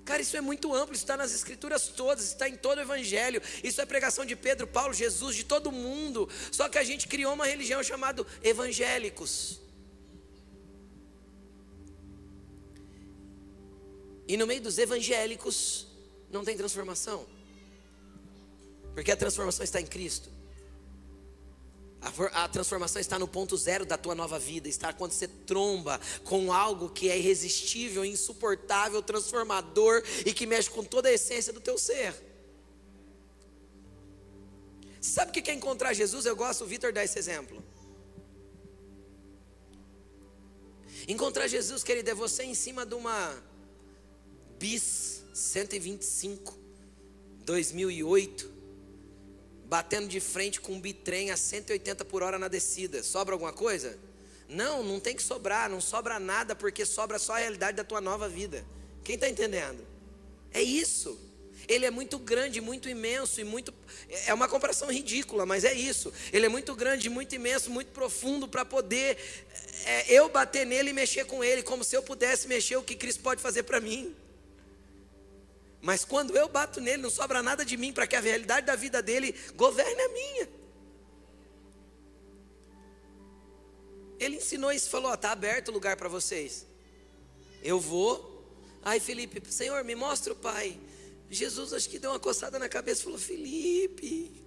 Cara, isso é muito amplo, isso está nas escrituras todas, está em todo o evangelho. Isso é pregação de Pedro, Paulo, Jesus, de todo mundo. Só que a gente criou uma religião chamada evangélicos. E no meio dos evangélicos não tem transformação. Porque a transformação está em Cristo. A, a, transformação está no ponto zero da tua nova vida. Está quando você tromba com algo que é irresistível, insuportável, transformador e que mexe com toda a essência do teu ser. Sabe o que é encontrar Jesus? Eu gosto, o Vitor dá esse exemplo. Encontrar Jesus, querido, é você em cima de uma bis 125, 2008 batendo de frente com um bitrem a 180 por hora na descida. Sobra alguma coisa? Não, não tem que sobrar, não sobra nada, porque sobra só a realidade da tua nova vida. Quem está entendendo? É isso. Ele é muito grande, muito imenso e muito. É uma comparação ridícula, mas é isso. Ele é muito grande, muito imenso, muito profundo para poder é, eu bater nele e mexer com ele, como se eu pudesse mexer o que Cristo pode fazer para mim. Mas quando eu bato nele, não sobra nada de mim para que a realidade da vida dele governe a minha. Ele ensinou isso, falou: está aberto o lugar para vocês. Eu vou. Aí Felipe, Senhor, me mostra o Pai. Jesus acho que deu uma coçada na cabeça e falou: Felipe,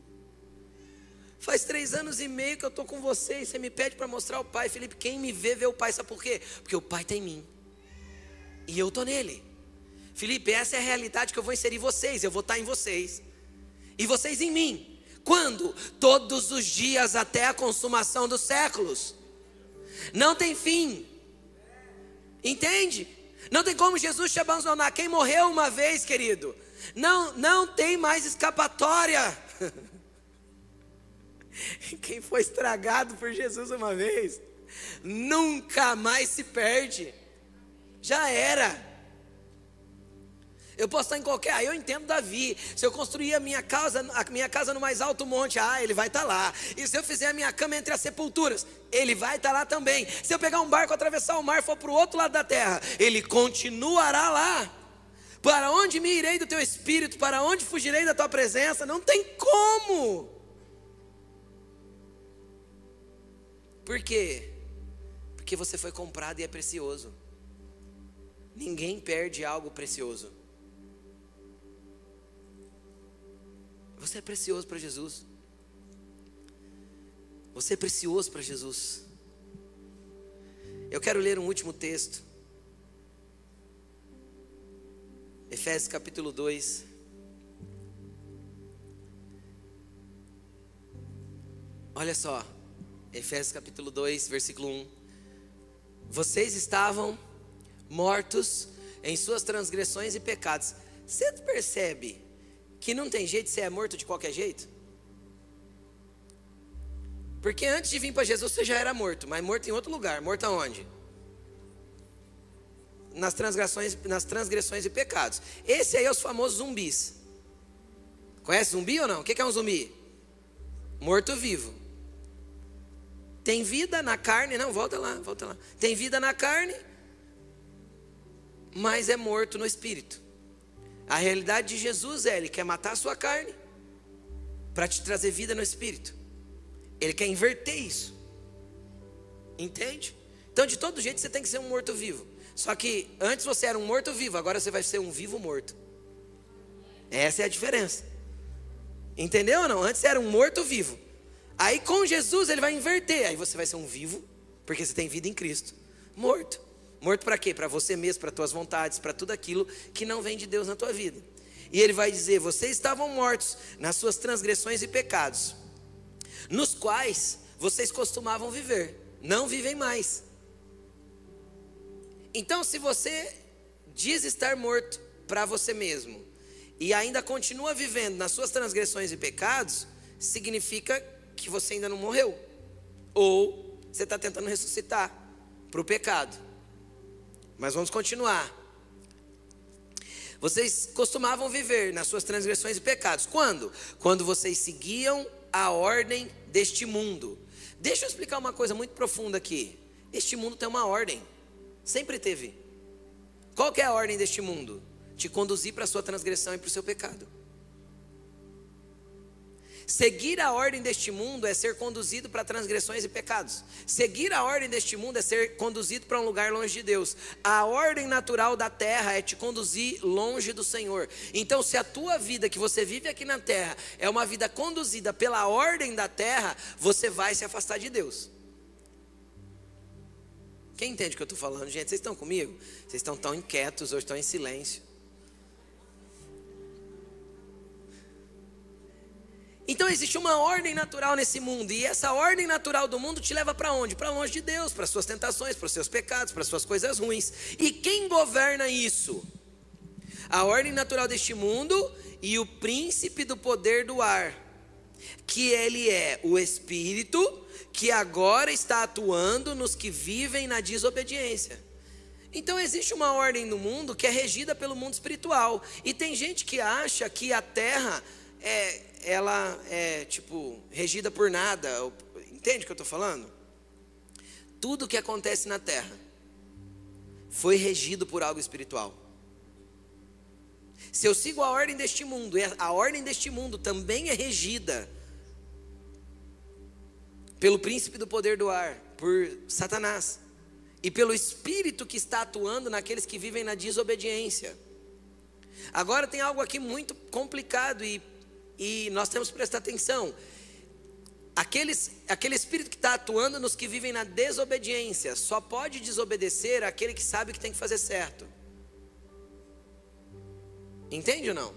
faz três anos e meio que eu estou com você e você me pede para mostrar o Pai. Felipe, quem me vê, vê o Pai. Sabe por quê? Porque o Pai está em mim e eu estou nele. Felipe, essa é a realidade que eu vou inserir vocês, eu vou estar em vocês. E vocês em mim. Quando? Todos os dias até a consumação dos séculos. Não tem fim. Entende? Não tem como Jesus te abandonar. Quem morreu uma vez, querido, não, não tem mais escapatória. *laughs* Quem foi estragado por Jesus uma vez, nunca mais se perde. Já era. Eu posso estar em qualquer. Ah, eu entendo Davi. Se eu construir a minha casa, a minha casa no mais alto monte, ah, ele vai estar lá. E se eu fizer a minha cama entre as sepulturas, ele vai estar lá também. Se eu pegar um barco, atravessar o mar, for para o outro lado da terra, ele continuará lá. Para onde me irei do teu espírito? Para onde fugirei da tua presença? Não tem como. Por quê? Porque você foi comprado e é precioso. Ninguém perde algo precioso. Você é precioso para Jesus. Você é precioso para Jesus. Eu quero ler um último texto. Efésios capítulo 2. Olha só, Efésios capítulo 2, versículo 1. Vocês estavam mortos em suas transgressões e pecados. Você percebe que não tem jeito de ser morto de qualquer jeito? Porque antes de vir para Jesus você já era morto, mas morto em outro lugar. Morto aonde? Nas transgressões, nas transgressões e pecados. Esse aí é os famosos zumbis. Conhece zumbi ou não? O que é um zumbi? Morto vivo. Tem vida na carne, não, volta lá, volta lá. Tem vida na carne, mas é morto no espírito. A realidade de Jesus é: Ele quer matar a sua carne para te trazer vida no espírito. Ele quer inverter isso. Entende? Então, de todo jeito, você tem que ser um morto-vivo. Só que antes você era um morto-vivo, agora você vai ser um vivo-morto. Essa é a diferença. Entendeu ou não? Antes você era um morto-vivo. Aí com Jesus ele vai inverter. Aí você vai ser um vivo, porque você tem vida em Cristo. Morto. Morto para quê? Para você mesmo, para tuas vontades, para tudo aquilo que não vem de Deus na tua vida. E ele vai dizer: Vocês estavam mortos nas suas transgressões e pecados, nos quais vocês costumavam viver, não vivem mais. Então, se você diz estar morto para você mesmo e ainda continua vivendo nas suas transgressões e pecados, significa que você ainda não morreu. Ou você está tentando ressuscitar para o pecado. Mas vamos continuar. Vocês costumavam viver nas suas transgressões e pecados. Quando? Quando vocês seguiam a ordem deste mundo. Deixa eu explicar uma coisa muito profunda aqui. Este mundo tem uma ordem. Sempre teve. Qual é a ordem deste mundo? Te conduzir para a sua transgressão e para o seu pecado. Seguir a ordem deste mundo é ser conduzido para transgressões e pecados. Seguir a ordem deste mundo é ser conduzido para um lugar longe de Deus. A ordem natural da terra é te conduzir longe do Senhor. Então, se a tua vida que você vive aqui na terra é uma vida conduzida pela ordem da terra, você vai se afastar de Deus. Quem entende o que eu estou falando, gente? Vocês estão comigo? Vocês estão tão inquietos hoje, estão em silêncio. Então existe uma ordem natural nesse mundo, e essa ordem natural do mundo te leva para onde? Para longe de Deus, para suas tentações, para seus pecados, para suas coisas ruins. E quem governa isso? A ordem natural deste mundo e o príncipe do poder do ar, que ele é o espírito que agora está atuando nos que vivem na desobediência. Então existe uma ordem no mundo que é regida pelo mundo espiritual, e tem gente que acha que a terra é, ela é tipo regida por nada. Entende o que eu estou falando? Tudo que acontece na terra foi regido por algo espiritual. Se eu sigo a ordem deste mundo, a ordem deste mundo também é regida pelo príncipe do poder do ar, por Satanás, e pelo espírito que está atuando naqueles que vivem na desobediência. Agora tem algo aqui muito complicado e e nós temos que prestar atenção. Aqueles, aquele espírito que está atuando nos que vivem na desobediência, só pode desobedecer aquele que sabe que tem que fazer certo. Entende ou não?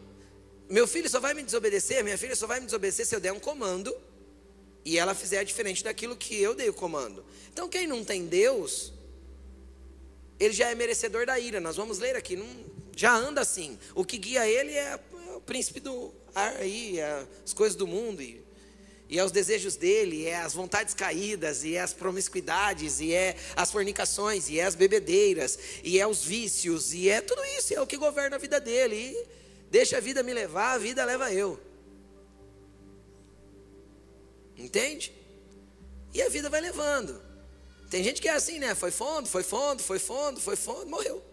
Meu filho só vai me desobedecer, minha filha só vai me desobedecer se eu der um comando e ela fizer diferente daquilo que eu dei o comando. Então, quem não tem Deus, ele já é merecedor da ira. Nós vamos ler aqui, não, já anda assim. O que guia ele é o príncipe do, aí as coisas do mundo e, e é os desejos dele, é as vontades caídas, e é as promiscuidades, e é as fornicações, e é as bebedeiras, e é os vícios, e é tudo isso, é o que governa a vida dele. E deixa a vida me levar, a vida leva eu. Entende? E a vida vai levando. Tem gente que é assim, né? Foi fundo, foi fundo, foi fundo, foi fundo, morreu.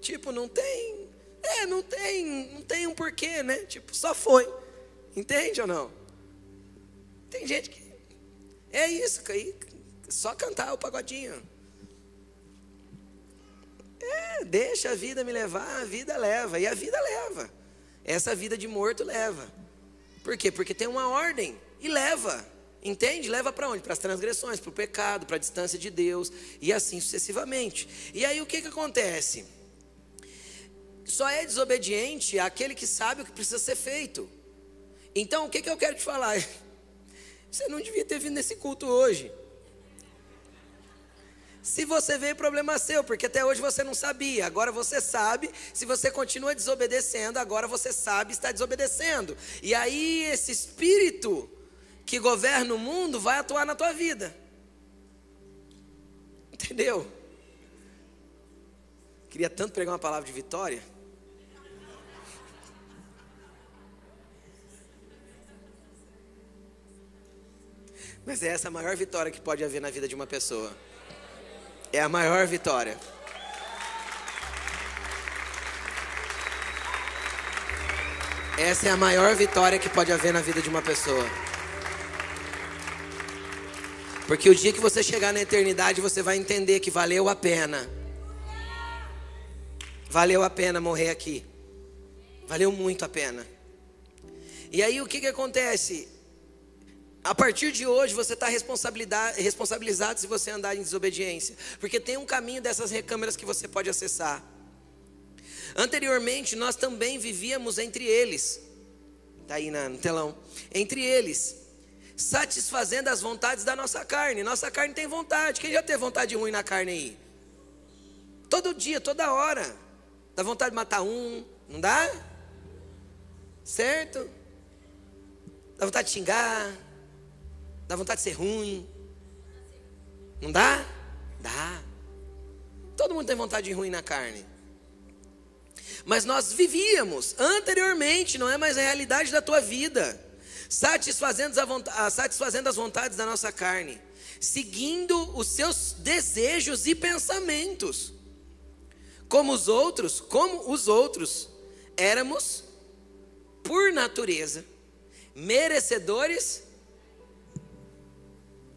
Tipo, não tem é, não tem, não tem um porquê, né? Tipo, só foi. Entende ou não? Tem gente que. É isso, aí, só cantar o pagodinho. É, deixa a vida me levar, a vida leva. E a vida leva. Essa vida de morto leva. Por quê? Porque tem uma ordem e leva. Entende? Leva para onde? Para as transgressões, para o pecado, para a distância de Deus e assim sucessivamente. E aí o que, que acontece? Só é desobediente aquele que sabe o que precisa ser feito. Então o que, que eu quero te falar? *laughs* Você não devia ter vindo nesse culto hoje. Se você veio, problema seu, porque até hoje você não sabia. Agora você sabe. Se você continua desobedecendo, agora você sabe está desobedecendo. E aí esse espírito que governa o mundo vai atuar na tua vida. Entendeu? Queria tanto pregar uma palavra de vitória. Mas é essa a maior vitória que pode haver na vida de uma pessoa. É a maior vitória. Essa é a maior vitória que pode haver na vida de uma pessoa. Porque o dia que você chegar na eternidade, você vai entender que valeu a pena. Valeu a pena morrer aqui. Valeu muito a pena. E aí o que, que acontece? A partir de hoje você está responsabilizado se você andar em desobediência. Porque tem um caminho dessas recâmeras que você pode acessar. Anteriormente nós também vivíamos entre eles. Está aí no telão. Entre eles. Satisfazendo as vontades da nossa carne. Nossa carne tem vontade. Quem já teve vontade ruim na carne aí? Todo dia, toda hora. Dá vontade de matar um. Não dá? Certo? Dá vontade de xingar Dá vontade de ser ruim. Não dá? Dá. Todo mundo tem vontade de ruim na carne. Mas nós vivíamos anteriormente, não é mais a realidade da tua vida, satisfazendo, vontade, satisfazendo as vontades da nossa carne, seguindo os seus desejos e pensamentos. Como os outros, como os outros, éramos, por natureza, merecedores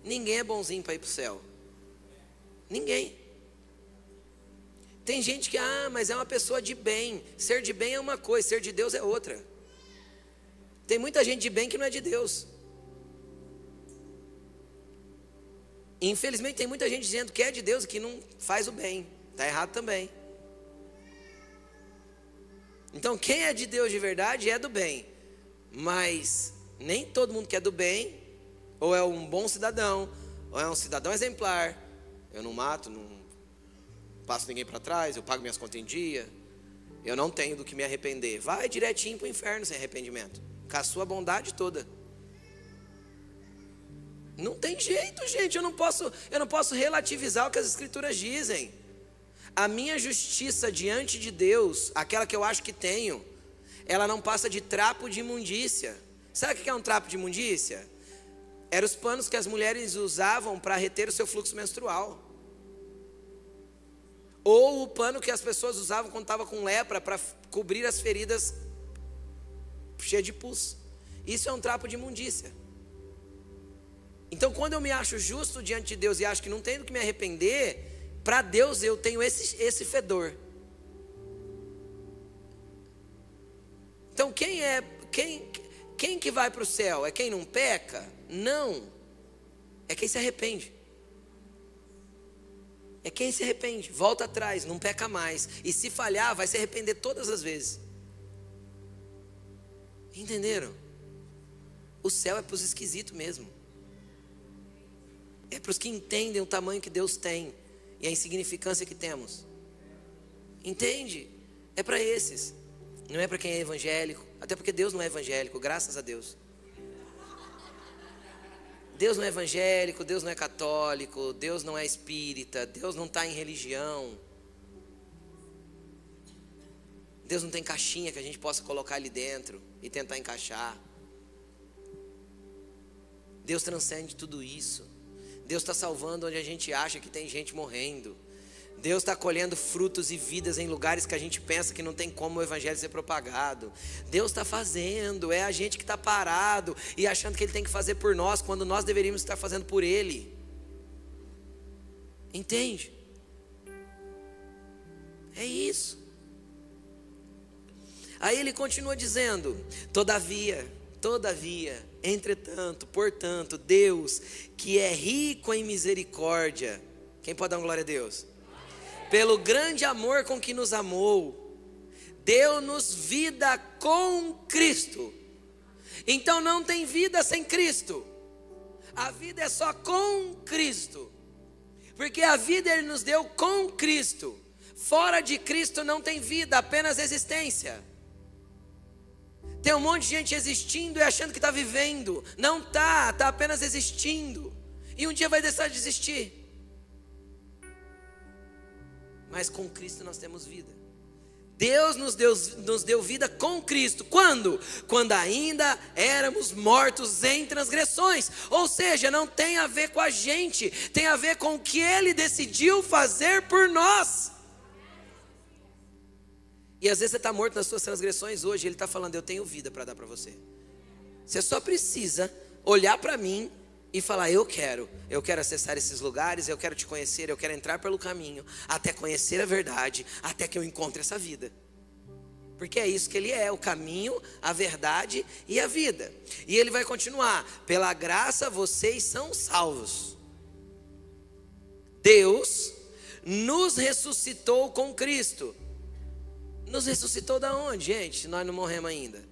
Ninguém é bonzinho para ir para o céu. Ninguém. Tem gente que, ah, mas é uma pessoa de bem. Ser de bem é uma coisa, ser de Deus é outra. Tem muita gente de bem que não é de Deus. Infelizmente tem muita gente dizendo que é de Deus e que não faz o bem. Está errado também. Então quem é de Deus de verdade é do bem. Mas nem todo mundo que é do bem ou é um bom cidadão, ou é um cidadão exemplar. Eu não mato, não passo ninguém para trás, eu pago minhas contas em dia. Eu não tenho do que me arrepender. Vai direitinho para o inferno sem arrependimento, com a sua bondade toda. Não tem jeito, gente. Eu não posso, eu não posso relativizar o que as escrituras dizem. A minha justiça diante de Deus, aquela que eu acho que tenho, ela não passa de trapo de imundícia. Sabe o que é um trapo de imundícia? Eram os panos que as mulheres usavam para reter o seu fluxo menstrual. Ou o pano que as pessoas usavam quando estavam com lepra para cobrir as feridas cheias de pus. Isso é um trapo de imundícia. Então, quando eu me acho justo diante de Deus e acho que não tenho que me arrepender, para Deus eu tenho esse, esse fedor. Então, quem é quem quem que vai para o céu? É quem não peca? Não. É quem se arrepende. É quem se arrepende, volta atrás, não peca mais. E se falhar, vai se arrepender todas as vezes. Entenderam? O céu é para os esquisitos mesmo. É para os que entendem o tamanho que Deus tem e a insignificância que temos. Entende? É para esses. Não é para quem é evangélico. Até porque Deus não é evangélico, graças a Deus. Deus não é evangélico, Deus não é católico, Deus não é espírita, Deus não está em religião. Deus não tem caixinha que a gente possa colocar ali dentro e tentar encaixar. Deus transcende tudo isso. Deus está salvando onde a gente acha que tem gente morrendo. Deus está colhendo frutos e vidas em lugares que a gente pensa que não tem como o evangelho ser propagado. Deus está fazendo, é a gente que está parado e achando que Ele tem que fazer por nós, quando nós deveríamos estar fazendo por Ele. Entende? É isso. Aí ele continua dizendo: Todavia, todavia, entretanto, portanto, Deus, que é rico em misericórdia, quem pode dar glória a Deus? Pelo grande amor com que nos amou, deu-nos vida com Cristo. Então não tem vida sem Cristo. A vida é só com Cristo. Porque a vida ele nos deu com Cristo. Fora de Cristo não tem vida, apenas existência. Tem um monte de gente existindo e achando que está vivendo. Não está, está apenas existindo. E um dia vai deixar de existir. Mas com Cristo nós temos vida. Deus nos deu, nos deu vida com Cristo. Quando? Quando ainda éramos mortos em transgressões. Ou seja, não tem a ver com a gente, tem a ver com o que Ele decidiu fazer por nós. E às vezes você está morto nas suas transgressões hoje, Ele está falando: Eu tenho vida para dar para você. Você só precisa olhar para mim e falar: Eu quero, eu quero acessar esses lugares, eu quero te conhecer, eu quero entrar pelo caminho, até conhecer a verdade, até que eu encontre essa vida. Porque é isso que ele é: o caminho, a verdade e a vida. E ele vai continuar: pela graça vocês são salvos. Deus nos ressuscitou com Cristo. Nos ressuscitou da onde, gente? Nós não morremos ainda.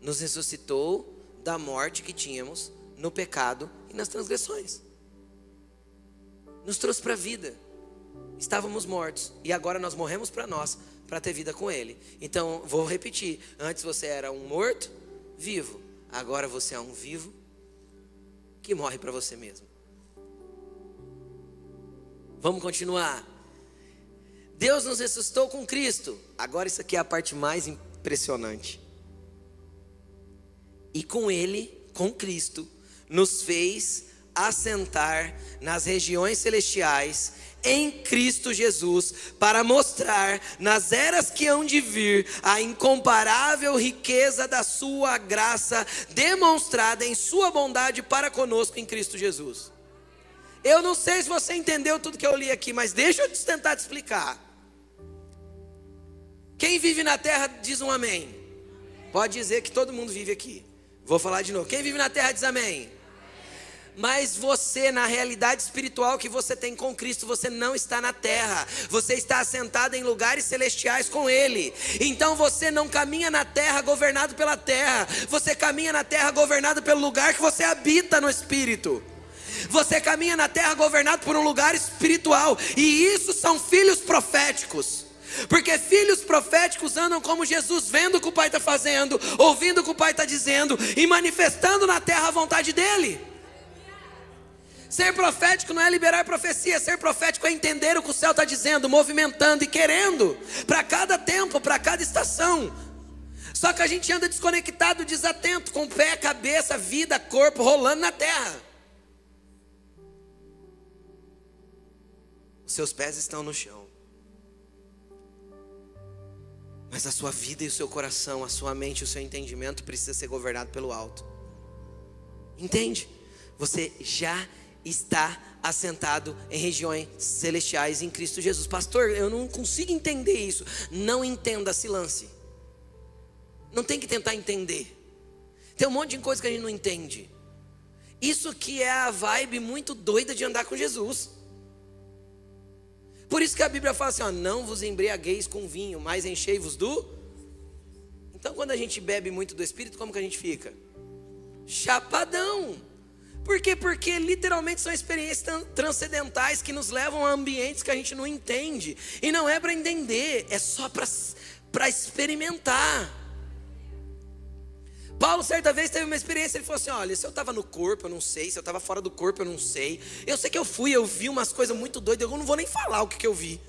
Nos ressuscitou da morte que tínhamos no pecado e nas transgressões. Nos trouxe para a vida. Estávamos mortos e agora nós morremos para nós, para ter vida com Ele. Então, vou repetir: antes você era um morto, vivo. Agora você é um vivo que morre para você mesmo. Vamos continuar. Deus nos ressuscitou com Cristo. Agora, isso aqui é a parte mais impressionante. E com Ele, com Cristo, nos fez assentar nas regiões celestiais em Cristo Jesus, para mostrar nas eras que hão de vir a incomparável riqueza da Sua graça, demonstrada em Sua bondade para conosco em Cristo Jesus. Eu não sei se você entendeu tudo que eu li aqui, mas deixa eu tentar te explicar. Quem vive na terra diz um amém. Pode dizer que todo mundo vive aqui. Vou falar de novo. Quem vive na terra diz amém. Mas você, na realidade espiritual que você tem com Cristo, você não está na terra, você está assentado em lugares celestiais com Ele. Então você não caminha na terra governado pela terra, você caminha na terra governado pelo lugar que você habita no Espírito. Você caminha na terra governado por um lugar espiritual, e isso são filhos proféticos. Porque filhos proféticos andam como Jesus, vendo o que o Pai está fazendo, ouvindo o que o Pai está dizendo e manifestando na terra a vontade dEle. Ser profético não é liberar profecia, ser profético é entender o que o céu está dizendo, movimentando e querendo, para cada tempo, para cada estação. Só que a gente anda desconectado, desatento, com pé, cabeça, vida, corpo rolando na terra. Os seus pés estão no chão. Mas a sua vida e o seu coração, a sua mente, o seu entendimento precisa ser governado pelo alto. Entende? Você já está assentado em regiões celestiais em Cristo Jesus. Pastor, eu não consigo entender isso. Não entenda, se lance. Não tem que tentar entender. Tem um monte de coisa que a gente não entende. Isso que é a vibe muito doida de andar com Jesus. Por isso que a Bíblia fala assim: ó, não vos embriagueis com vinho, mas enchei-vos do. Então, quando a gente bebe muito do Espírito, como que a gente fica? Chapadão. Por quê? Porque literalmente são experiências transcendentais que nos levam a ambientes que a gente não entende. E não é para entender, é só para experimentar. Paulo, certa vez, teve uma experiência. Ele falou assim: Olha, se eu estava no corpo, eu não sei. Se eu estava fora do corpo, eu não sei. Eu sei que eu fui, eu vi umas coisas muito doidas. Eu não vou nem falar o que, que eu vi.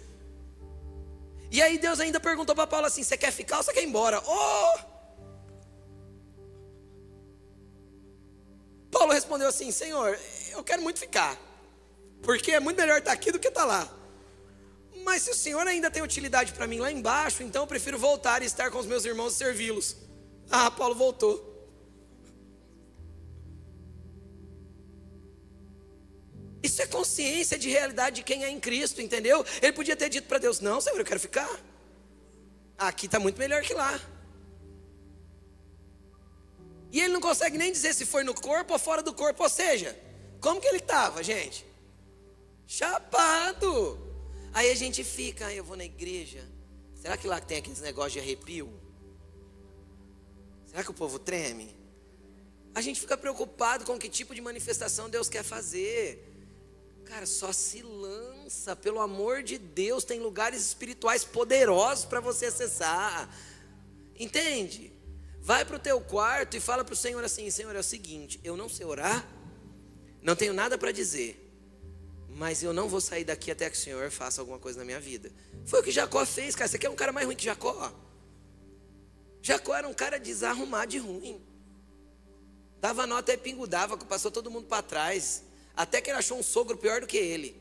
E aí Deus ainda perguntou para Paulo assim: Você quer ficar ou você quer ir embora? Oh! Paulo respondeu assim: Senhor, eu quero muito ficar, porque é muito melhor estar aqui do que estar lá. Mas se o Senhor ainda tem utilidade para mim lá embaixo, então eu prefiro voltar e estar com os meus irmãos e servi-los. Ah, Paulo voltou. Isso é consciência de realidade de quem é em Cristo, entendeu? Ele podia ter dito para Deus: Não, Senhor, eu quero ficar. Aqui está muito melhor que lá. E ele não consegue nem dizer se foi no corpo ou fora do corpo. Ou seja, como que ele estava, gente? Chapado. Aí a gente fica, eu vou na igreja. Será que lá tem aqueles negócios de arrepio? Será que o povo treme? A gente fica preocupado com que tipo de manifestação Deus quer fazer. Cara, só se lança, pelo amor de Deus, tem lugares espirituais poderosos para você acessar. Entende? Vai para o teu quarto e fala para o Senhor assim: Senhor, é o seguinte, eu não sei orar, não tenho nada para dizer, mas eu não vou sair daqui até que o Senhor faça alguma coisa na minha vida. Foi o que Jacó fez, cara. Você quer um cara mais ruim que Jacó? Jacó era um cara desarrumado de ruim. Dava nota e pingudava, passou todo mundo para trás. Até que ele achou um sogro pior do que ele.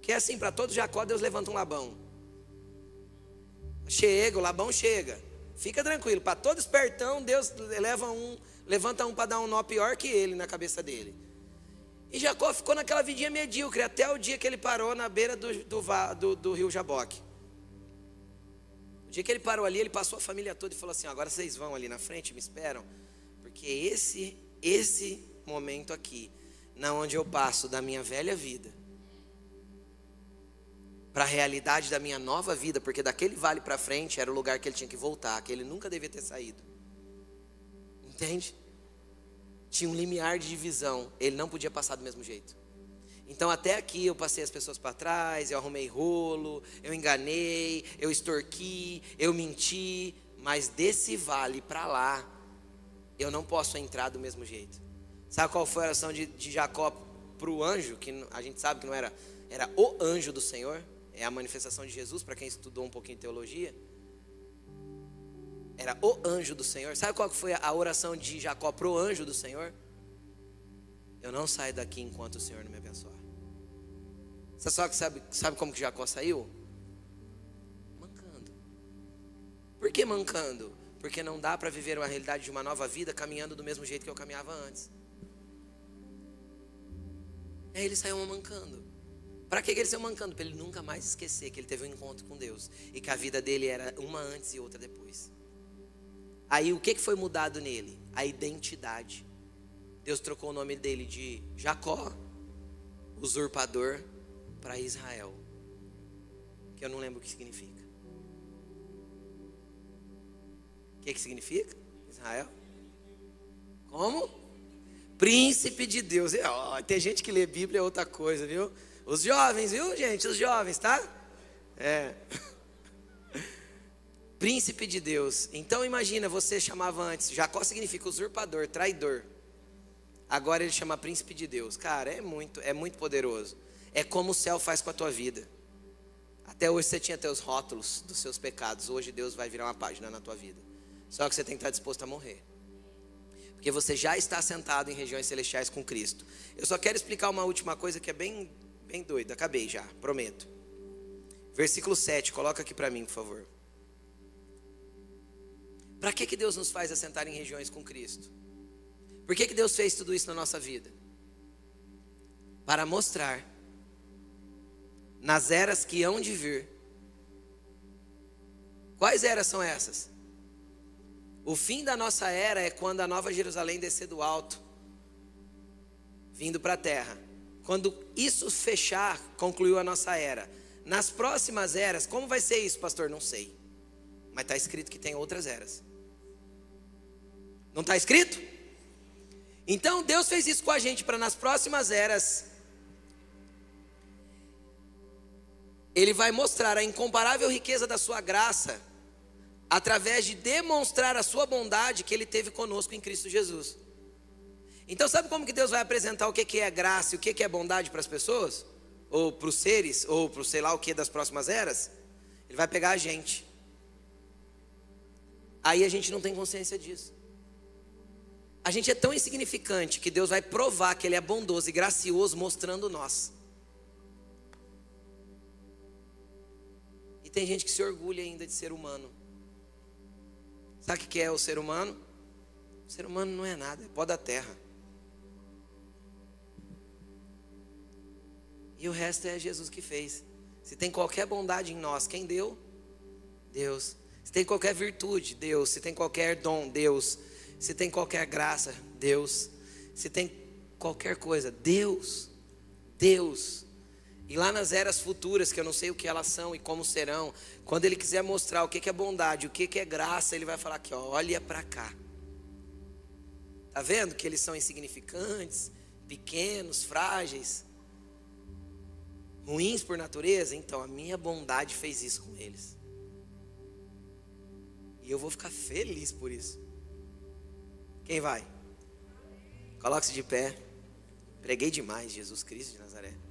Que é assim, para todo Jacó, Deus levanta um Labão. Chega, o Labão chega. Fica tranquilo, para todo espertão, Deus leva um, levanta um para dar um nó pior que ele na cabeça dele. E Jacó ficou naquela vidinha medíocre até o dia que ele parou na beira do, do, do, do rio Jaboque. O dia que ele parou ali, ele passou a família toda e falou assim: agora vocês vão ali na frente, me esperam. Porque esse, esse momento aqui, na onde eu passo da minha velha vida para a realidade da minha nova vida, porque daquele vale para frente era o lugar que ele tinha que voltar, que ele nunca devia ter saído. Entende? Tinha um limiar de divisão, ele não podia passar do mesmo jeito. Então até aqui eu passei as pessoas para trás, eu arrumei rolo, eu enganei, eu extorqui, eu menti, mas desse vale para lá eu não posso entrar do mesmo jeito. Sabe qual foi a oração de, de Jacó para o anjo, que a gente sabe que não era, era o anjo do Senhor, é a manifestação de Jesus, para quem estudou um pouquinho teologia. Era o anjo do Senhor. Sabe qual foi a oração de Jacó para o anjo do Senhor? Eu não saio daqui enquanto o Senhor não me abençoar. Você só que sabe, sabe como que Jacó saiu? Mancando. Por que mancando? Porque não dá para viver uma realidade de uma nova vida caminhando do mesmo jeito que eu caminhava antes. Aí ele saiu mancando. Para que ele saiu mancando? Para ele nunca mais esquecer que ele teve um encontro com Deus e que a vida dele era uma antes e outra depois. Aí o que foi mudado nele? A identidade. Deus trocou o nome dele de Jacó, usurpador, para Israel. Que eu não lembro o que significa. O que, que significa? Israel? Como? Príncipe de Deus. Oh, tem gente que lê Bíblia é outra coisa, viu? Os jovens, viu, gente? Os jovens, tá? É. *laughs* Príncipe de Deus. Então imagina, você chamava antes, Jacó significa usurpador, traidor. Agora ele chama príncipe de Deus. Cara, é muito, é muito poderoso. É como o céu faz com a tua vida. Até hoje você tinha teus rótulos dos seus pecados. Hoje Deus vai virar uma página na tua vida. Só que você tem que estar disposto a morrer. Porque você já está sentado em regiões celestiais com Cristo. Eu só quero explicar uma última coisa que é bem, bem doida. Acabei já, prometo. Versículo 7, coloca aqui para mim, por favor. Para que, que Deus nos faz assentar em regiões com Cristo? Por que, que Deus fez tudo isso na nossa vida? Para mostrar nas eras que hão de vir. Quais eras são essas? O fim da nossa era é quando a Nova Jerusalém descer do alto, vindo para a terra. Quando isso fechar, concluiu a nossa era. Nas próximas eras, como vai ser isso, pastor? Não sei. Mas está escrito que tem outras eras. Não está escrito? Então Deus fez isso com a gente para nas próximas eras. Ele vai mostrar a incomparável riqueza da sua graça através de demonstrar a sua bondade que ele teve conosco em Cristo Jesus. Então, sabe como que Deus vai apresentar o que é graça e o que é bondade para as pessoas? Ou para os seres, ou para o sei lá o que das próximas eras? Ele vai pegar a gente. Aí a gente não tem consciência disso. A gente é tão insignificante que Deus vai provar que Ele é bondoso e gracioso mostrando nós. E tem gente que se orgulha ainda de ser humano. Sabe o que é o ser humano? O ser humano não é nada, é pó da terra. E o resto é Jesus que fez. Se tem qualquer bondade em nós, quem deu? Deus. Se tem qualquer virtude, Deus. Se tem qualquer dom, Deus. Se tem qualquer graça, Deus. Se tem qualquer coisa, Deus. Deus. E lá nas eras futuras, que eu não sei o que elas são e como serão, quando ele quiser mostrar o que é bondade, o que é graça, ele vai falar aqui, ó, olha para cá. Tá vendo que eles são insignificantes, pequenos, frágeis, ruins por natureza? Então a minha bondade fez isso com eles. E eu vou ficar feliz por isso. Quem vai? Coloque-se de pé. Preguei demais, Jesus Cristo de Nazaré.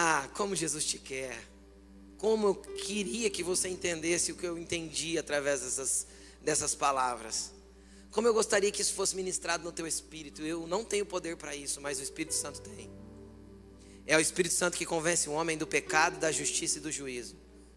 Ah, como Jesus te quer. Como eu queria que você entendesse o que eu entendi através dessas, dessas palavras. Como eu gostaria que isso fosse ministrado no teu espírito. Eu não tenho poder para isso, mas o Espírito Santo tem. É o Espírito Santo que convence o homem do pecado, da justiça e do juízo.